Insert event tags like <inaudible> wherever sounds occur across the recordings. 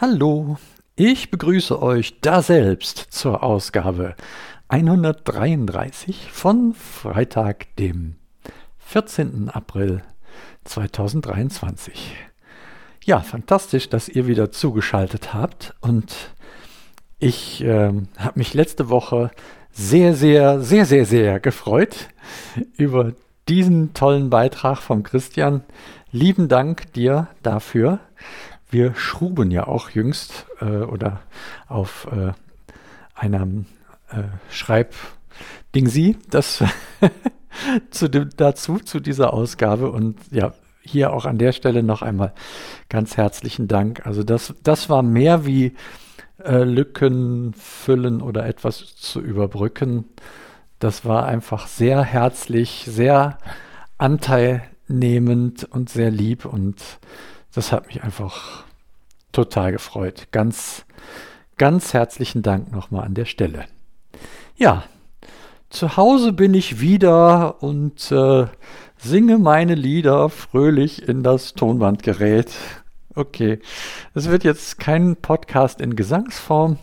Hallo, ich begrüße euch da selbst zur Ausgabe 133 von Freitag, dem 14. April 2023. Ja, fantastisch, dass ihr wieder zugeschaltet habt und ich äh, habe mich letzte Woche sehr, sehr, sehr, sehr, sehr gefreut über diesen tollen Beitrag von Christian. Lieben Dank dir dafür. Wir schruben ja auch jüngst äh, oder auf äh, einem äh, Schreibdingsi das <laughs> zu dem, dazu, zu dieser Ausgabe. Und ja, hier auch an der Stelle noch einmal ganz herzlichen Dank. Also das, das war mehr wie äh, Lücken füllen oder etwas zu überbrücken. Das war einfach sehr herzlich, sehr anteilnehmend und sehr lieb und das hat mich einfach total gefreut. Ganz, ganz herzlichen Dank nochmal an der Stelle. Ja, zu Hause bin ich wieder und äh, singe meine Lieder fröhlich in das Tonbandgerät. Okay, es wird jetzt kein Podcast in Gesangsform.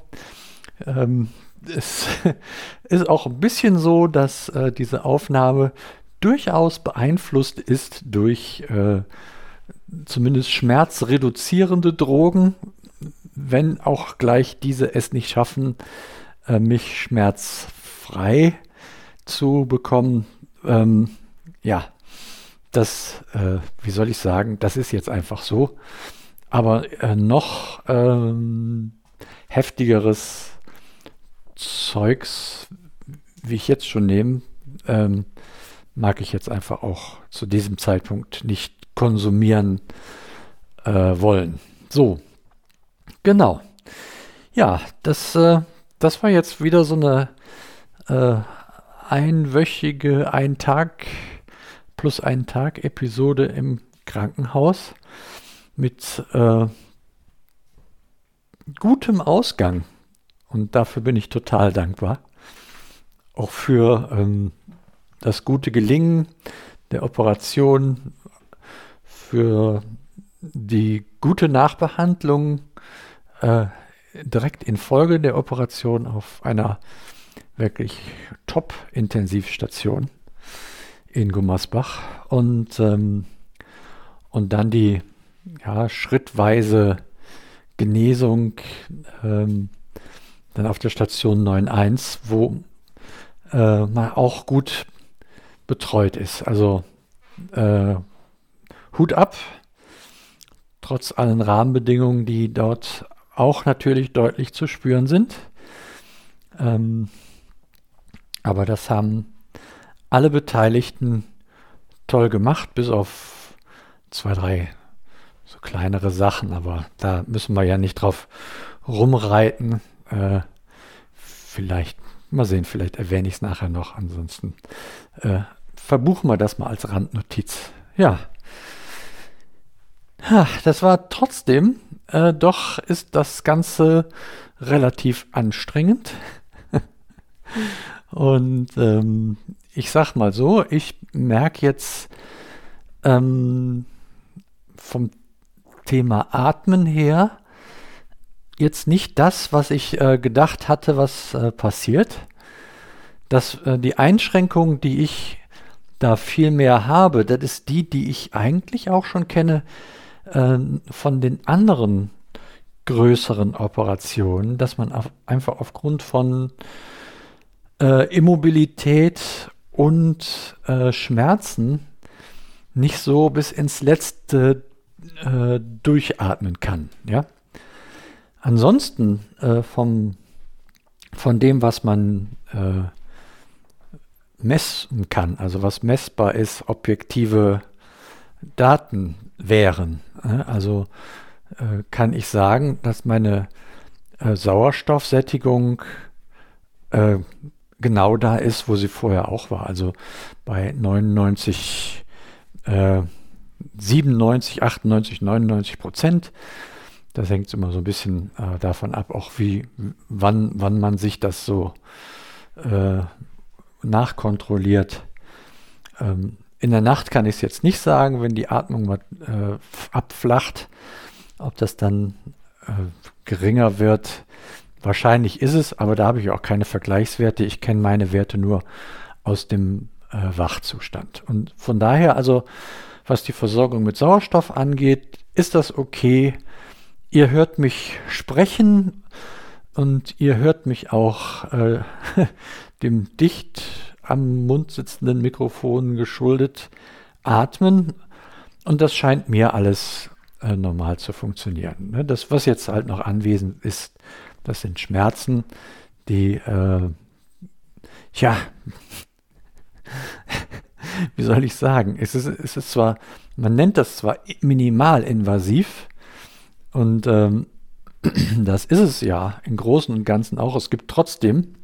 Ähm, es <laughs> ist auch ein bisschen so, dass äh, diese Aufnahme durchaus beeinflusst ist durch äh, zumindest schmerzreduzierende Drogen, wenn auch gleich diese es nicht schaffen, äh, mich schmerzfrei zu bekommen. Ähm, ja, das, äh, wie soll ich sagen, das ist jetzt einfach so. Aber äh, noch ähm, heftigeres Zeugs, wie ich jetzt schon nehme, ähm, mag ich jetzt einfach auch zu diesem Zeitpunkt nicht konsumieren äh, wollen. So, genau. Ja, das, äh, das war jetzt wieder so eine äh, einwöchige, ein Tag plus ein Tag Episode im Krankenhaus mit äh, gutem Ausgang. Und dafür bin ich total dankbar. Auch für ähm, das gute Gelingen der Operation, für die gute Nachbehandlung äh, direkt in Folge der Operation auf einer wirklich Top-Intensivstation in Gummersbach und, ähm, und dann die ja, schrittweise Genesung ähm, dann auf der Station 9.1, wo äh, man auch gut betreut ist. Also äh, Hut ab, trotz allen Rahmenbedingungen, die dort auch natürlich deutlich zu spüren sind. Ähm, aber das haben alle Beteiligten toll gemacht, bis auf zwei, drei so kleinere Sachen. Aber da müssen wir ja nicht drauf rumreiten. Äh, vielleicht, mal sehen, vielleicht erwähne ich es nachher noch. Ansonsten äh, verbuchen wir das mal als Randnotiz. Ja. Das war trotzdem, äh, doch ist das Ganze relativ anstrengend. <laughs> Und ähm, ich sag mal so, ich merke jetzt ähm, vom Thema Atmen her jetzt nicht das, was ich äh, gedacht hatte, was äh, passiert. Dass äh, die Einschränkung, die ich da viel mehr habe, das ist die, die ich eigentlich auch schon kenne äh, von den anderen größeren Operationen, dass man auf, einfach aufgrund von äh, Immobilität und äh, Schmerzen nicht so bis ins Letzte äh, durchatmen kann. Ja? Ansonsten äh, vom, von dem, was man äh, messen kann, also was messbar ist, objektive Daten wären. Also äh, kann ich sagen, dass meine äh, Sauerstoffsättigung äh, genau da ist, wo sie vorher auch war. Also bei 99, 97, 98, 99 Prozent. Das hängt immer so ein bisschen äh, davon ab, auch wie, wann, wann man sich das so äh, nachkontrolliert. Ähm, in der Nacht kann ich es jetzt nicht sagen, wenn die Atmung mal äh, abflacht, ob das dann äh, geringer wird. Wahrscheinlich ist es, aber da habe ich auch keine Vergleichswerte. Ich kenne meine Werte nur aus dem äh, Wachzustand. Und von daher, also was die Versorgung mit Sauerstoff angeht, ist das okay. Ihr hört mich sprechen und ihr hört mich auch äh, <laughs> dem dicht am Mund sitzenden Mikrofon geschuldet atmen. Und das scheint mir alles äh, normal zu funktionieren. Ne? Das, was jetzt halt noch anwesend ist, das sind Schmerzen, die, äh, ja, <laughs> wie soll ich sagen, es ist, es ist zwar, man nennt das zwar minimalinvasiv und ähm, <clears throat> das ist es ja im Großen und Ganzen auch. Es gibt trotzdem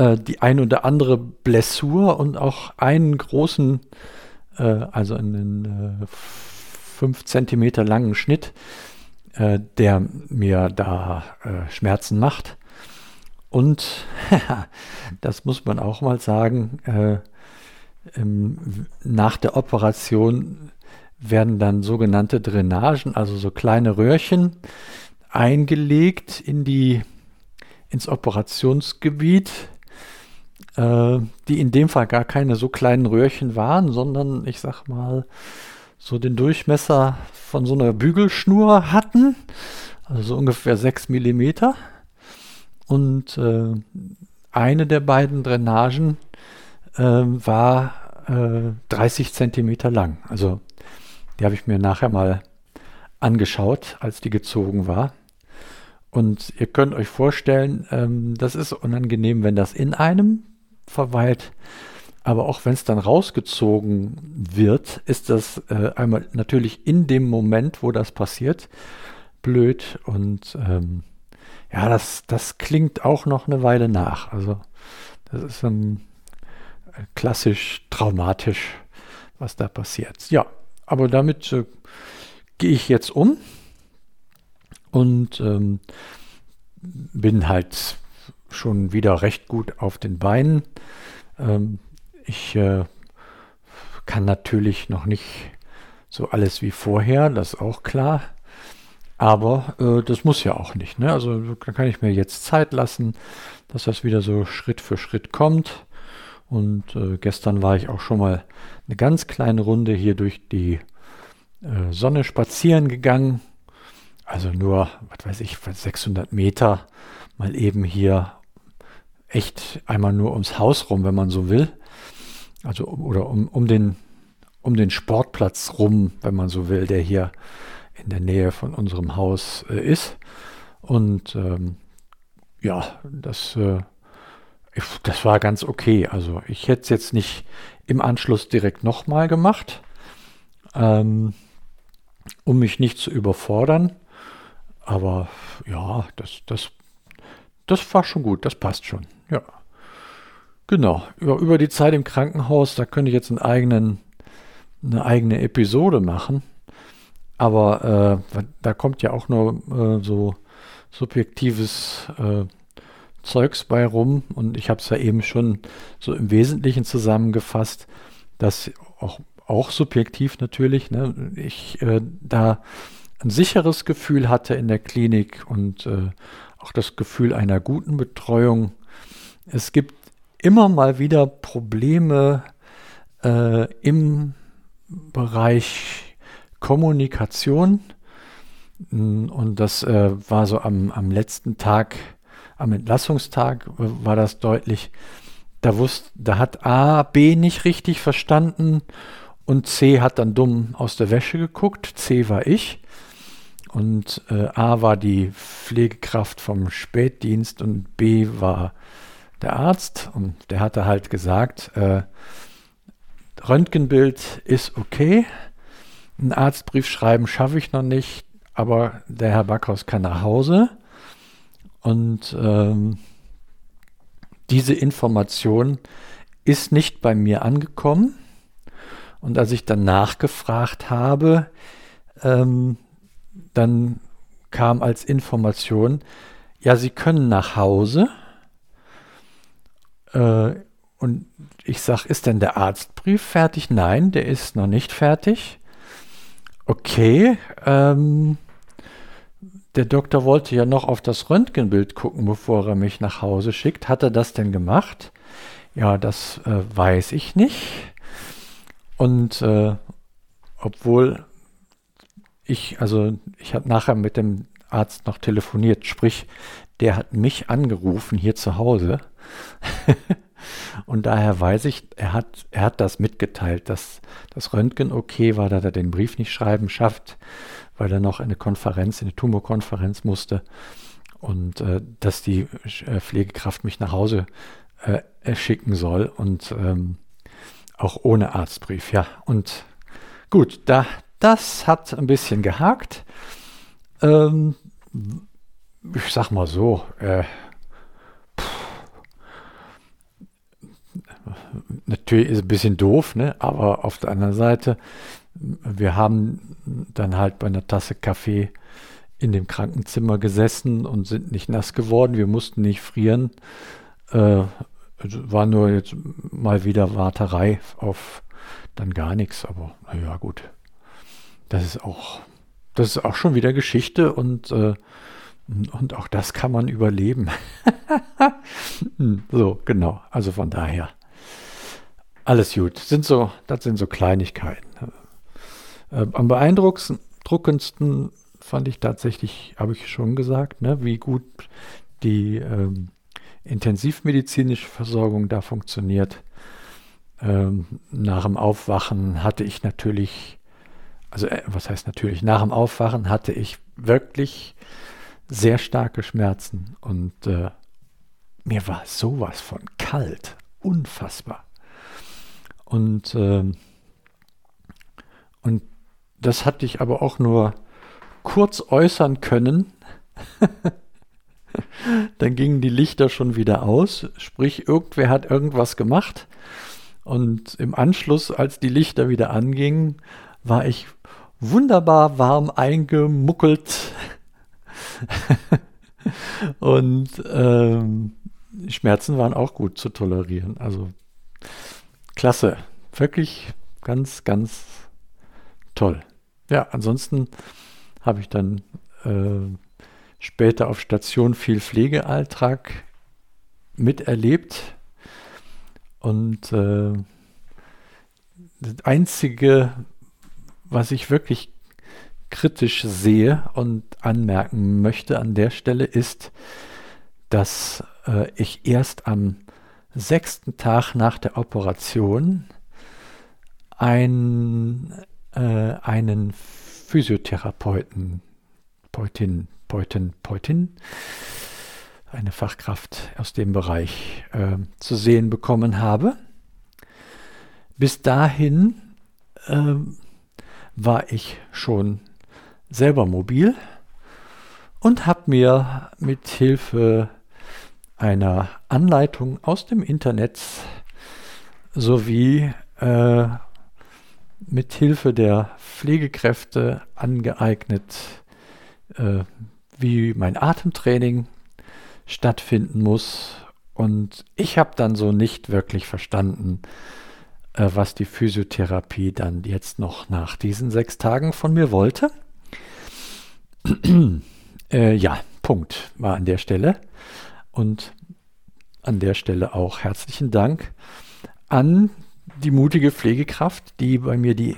äh, die ein oder andere Blessur und auch einen großen, äh, also einen äh, fünf Zentimeter langen Schnitt, äh, der mir da äh, Schmerzen macht. Und <laughs> das muss man auch mal sagen, äh, ähm, nach der Operation werden dann sogenannte Drainagen, also so kleine Röhrchen, eingelegt in die, ins Operationsgebiet, äh, die in dem Fall gar keine so kleinen Röhrchen waren, sondern ich sag mal so den Durchmesser von so einer Bügelschnur hatten, also so ungefähr 6 mm. Und äh, eine der beiden Drainagen äh, war äh, 30 cm lang. Also die habe ich mir nachher mal angeschaut, als die gezogen war. Und ihr könnt euch vorstellen, ähm, das ist unangenehm, wenn das in einem verweilt. Aber auch wenn es dann rausgezogen wird, ist das äh, einmal natürlich in dem Moment, wo das passiert, blöd. Und ähm, ja, das, das klingt auch noch eine Weile nach. Also das ist ähm, klassisch traumatisch, was da passiert. Ja, aber damit äh, gehe ich jetzt um und ähm, bin halt schon wieder recht gut auf den Beinen. Ähm, ich äh, kann natürlich noch nicht so alles wie vorher, das ist auch klar. Aber äh, das muss ja auch nicht. Ne? Also da kann ich mir jetzt Zeit lassen, dass das wieder so Schritt für Schritt kommt. Und äh, gestern war ich auch schon mal eine ganz kleine Runde hier durch die äh, Sonne spazieren gegangen. Also nur, was weiß ich, 600 Meter mal eben hier echt einmal nur ums Haus rum, wenn man so will. Also oder um, um, den, um den Sportplatz rum, wenn man so will, der hier in der Nähe von unserem Haus äh, ist. Und ähm, ja, das, äh, ich, das war ganz okay. Also ich hätte es jetzt nicht im Anschluss direkt nochmal gemacht, ähm, um mich nicht zu überfordern. Aber ja, das, das, das war schon gut, das passt schon. Ja. Genau, über, über die Zeit im Krankenhaus, da könnte ich jetzt einen eigenen, eine eigene Episode machen. Aber äh, da kommt ja auch nur äh, so subjektives äh, Zeugs bei rum. Und ich habe es ja eben schon so im Wesentlichen zusammengefasst, dass auch, auch subjektiv natürlich, ne, ich äh, da ein sicheres Gefühl hatte in der Klinik und äh, auch das Gefühl einer guten Betreuung. Es gibt immer mal wieder Probleme äh, im Bereich Kommunikation. Und das äh, war so am, am letzten Tag, am Entlassungstag, war das deutlich. Da, wusste, da hat A, B nicht richtig verstanden und C hat dann dumm aus der Wäsche geguckt. C war ich. Und äh, A war die Pflegekraft vom Spätdienst und B war der Arzt. Und der hatte halt gesagt, äh, Röntgenbild ist okay, einen Arztbrief schreiben schaffe ich noch nicht, aber der Herr Backhaus kann nach Hause. Und ähm, diese Information ist nicht bei mir angekommen. Und als ich dann nachgefragt habe, ähm, dann kam als Information, ja, Sie können nach Hause, äh, und ich sage, ist denn der Arztbrief fertig? Nein, der ist noch nicht fertig. Okay, ähm, der Doktor wollte ja noch auf das Röntgenbild gucken, bevor er mich nach Hause schickt. Hat er das denn gemacht? Ja, das äh, weiß ich nicht. Und äh, obwohl ich, also ich habe nachher mit dem Arzt noch telefoniert, sprich, der hat mich angerufen hier zu Hause. <laughs> Und daher weiß ich, er hat, er hat das mitgeteilt, dass das Röntgen okay war, dass er den Brief nicht schreiben schafft, weil er noch in eine Konferenz, in eine Tumorkonferenz musste. Und äh, dass die äh, Pflegekraft mich nach Hause äh, schicken soll und ähm, auch ohne Arztbrief, ja. Und gut, da, das hat ein bisschen gehakt. Ähm, ich sag mal so, äh, natürlich ist es ein bisschen doof, ne? aber auf der anderen Seite, wir haben dann halt bei einer Tasse Kaffee in dem Krankenzimmer gesessen und sind nicht nass geworden. Wir mussten nicht frieren. Äh, war nur jetzt mal wieder Warterei auf dann gar nichts, aber naja, gut. Das ist auch, das ist auch schon wieder Geschichte und, äh, und auch das kann man überleben. <laughs> so, genau. Also von daher. Alles gut. Sind so, das sind so Kleinigkeiten. Äh, am beeindruckendsten fand ich tatsächlich, habe ich schon gesagt, ne, wie gut die ähm, intensivmedizinische Versorgung da funktioniert. Ähm, nach dem Aufwachen hatte ich natürlich, also äh, was heißt natürlich, nach dem Aufwachen hatte ich wirklich sehr starke Schmerzen und äh, mir war sowas von kalt, unfassbar. Und, äh, und das hatte ich aber auch nur kurz äußern können. <laughs> Dann gingen die Lichter schon wieder aus, sprich irgendwer hat irgendwas gemacht. Und im Anschluss, als die Lichter wieder angingen, war ich wunderbar warm eingemuckelt. <laughs> und ähm, Schmerzen waren auch gut zu tolerieren. Also klasse. Wirklich ganz, ganz toll. Ja, ansonsten habe ich dann äh, später auf Station viel Pflegealltag miterlebt. Und äh, das Einzige, was ich wirklich kritisch sehe und anmerken möchte an der Stelle, ist, dass äh, ich erst am sechsten Tag nach der Operation ein, äh, einen Physiotherapeuten, Peutin, Peutin, Peutin, eine Fachkraft aus dem Bereich äh, zu sehen bekommen habe. Bis dahin äh, war ich schon selber mobil und habe mir mit Hilfe einer Anleitung aus dem Internet sowie äh, mit Hilfe der Pflegekräfte angeeignet, äh, wie mein Atemtraining stattfinden muss. Und ich habe dann so nicht wirklich verstanden, was die Physiotherapie dann jetzt noch nach diesen sechs Tagen von mir wollte. <clears throat> äh, ja, Punkt war an der Stelle. Und an der Stelle auch herzlichen Dank an die mutige Pflegekraft, die bei mir die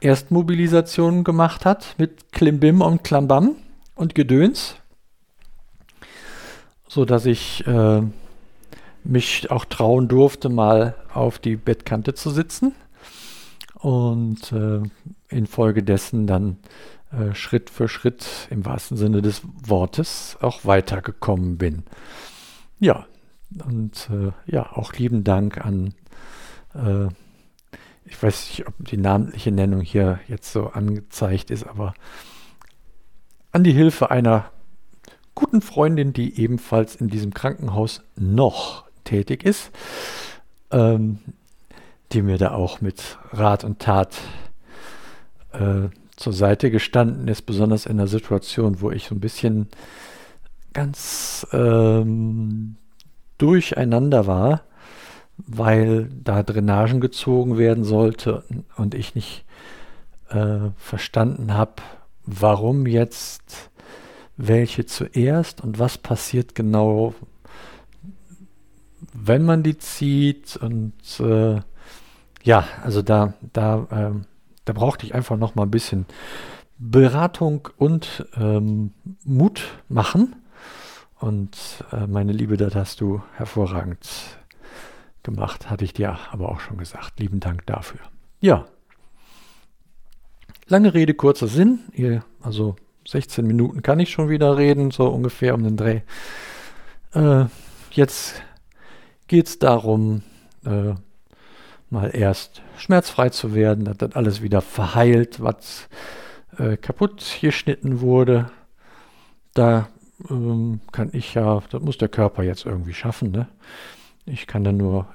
Erstmobilisation gemacht hat mit Klimbim und Klambam und Gedöns, so dass ich äh, mich auch trauen durfte, mal auf die Bettkante zu sitzen und äh, infolgedessen dann äh, Schritt für Schritt im wahrsten Sinne des Wortes auch weitergekommen bin. Ja, und äh, ja, auch lieben Dank an, äh, ich weiß nicht, ob die namentliche Nennung hier jetzt so angezeigt ist, aber an die Hilfe einer guten Freundin, die ebenfalls in diesem Krankenhaus noch tätig ist, ähm, die mir da auch mit Rat und Tat äh, zur Seite gestanden ist, besonders in einer Situation, wo ich so ein bisschen ganz ähm, durcheinander war, weil da Drainagen gezogen werden sollte und ich nicht äh, verstanden habe, warum jetzt welche zuerst und was passiert genau, wenn man die zieht. Und äh, ja, also da, da, äh, da brauchte ich einfach noch mal ein bisschen Beratung und ähm, Mut machen. Und äh, meine Liebe, das hast du hervorragend gemacht, hatte ich dir aber auch schon gesagt. Lieben Dank dafür. Ja. Lange Rede, kurzer Sinn. Ihr, also 16 Minuten kann ich schon wieder reden, so ungefähr um den Dreh. Äh, jetzt geht es darum, äh, mal erst schmerzfrei zu werden, dass das alles wieder verheilt, was äh, kaputt geschnitten wurde. Da ähm, kann ich ja, das muss der Körper jetzt irgendwie schaffen. Ne? Ich kann dann nur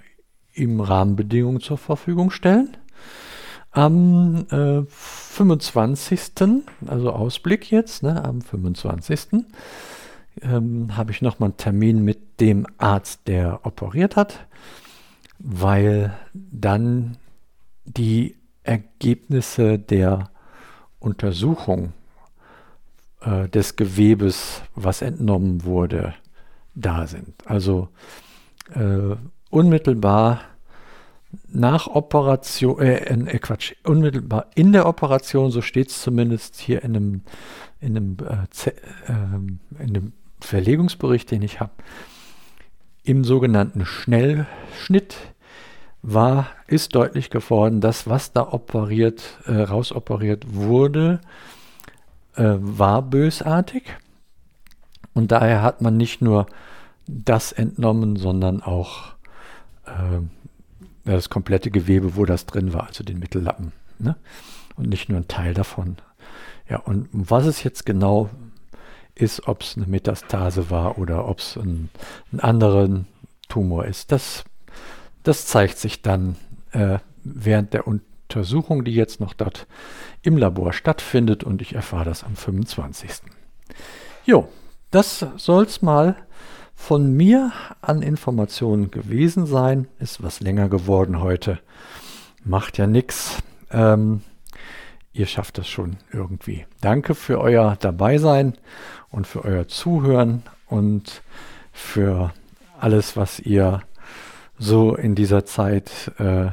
ihm Rahmenbedingungen zur Verfügung stellen. Am äh, 25., also Ausblick jetzt, ne, am 25. Ähm, habe ich nochmal einen Termin mit dem Arzt, der operiert hat, weil dann die Ergebnisse der Untersuchung äh, des Gewebes, was entnommen wurde, da sind. Also äh, unmittelbar nach Operation, äh, äh, Quatsch, unmittelbar in der Operation, so steht es zumindest hier in einem, in einem, äh, äh, in Verlegungsbericht, den ich habe, im sogenannten Schnellschnitt war, ist deutlich geworden, dass was da operiert, äh, rausoperiert wurde, äh, war bösartig. Und daher hat man nicht nur das entnommen, sondern auch äh, das komplette Gewebe, wo das drin war, also den Mittellappen. Ne? Und nicht nur ein Teil davon. Ja, und was es jetzt genau ist, ob es eine Metastase war oder ob es ein, ein anderer Tumor ist, das, das zeigt sich dann äh, während der Untersuchung, die jetzt noch dort im Labor stattfindet und ich erfahre das am 25. Jo, das soll es mal von mir an Informationen gewesen sein. Ist was länger geworden heute. Macht ja nichts. Ähm, ihr schafft das schon irgendwie. Danke für euer Dabeisein und für euer Zuhören und für alles, was ihr so in dieser Zeit äh,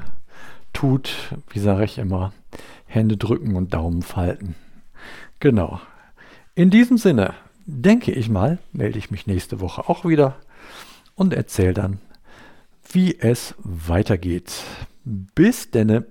tut. Wie sage ich immer, Hände drücken und Daumen falten. Genau. In diesem Sinne denke ich mal, melde ich mich nächste Woche auch wieder und erzähle dann, wie es weitergeht. Bis denne.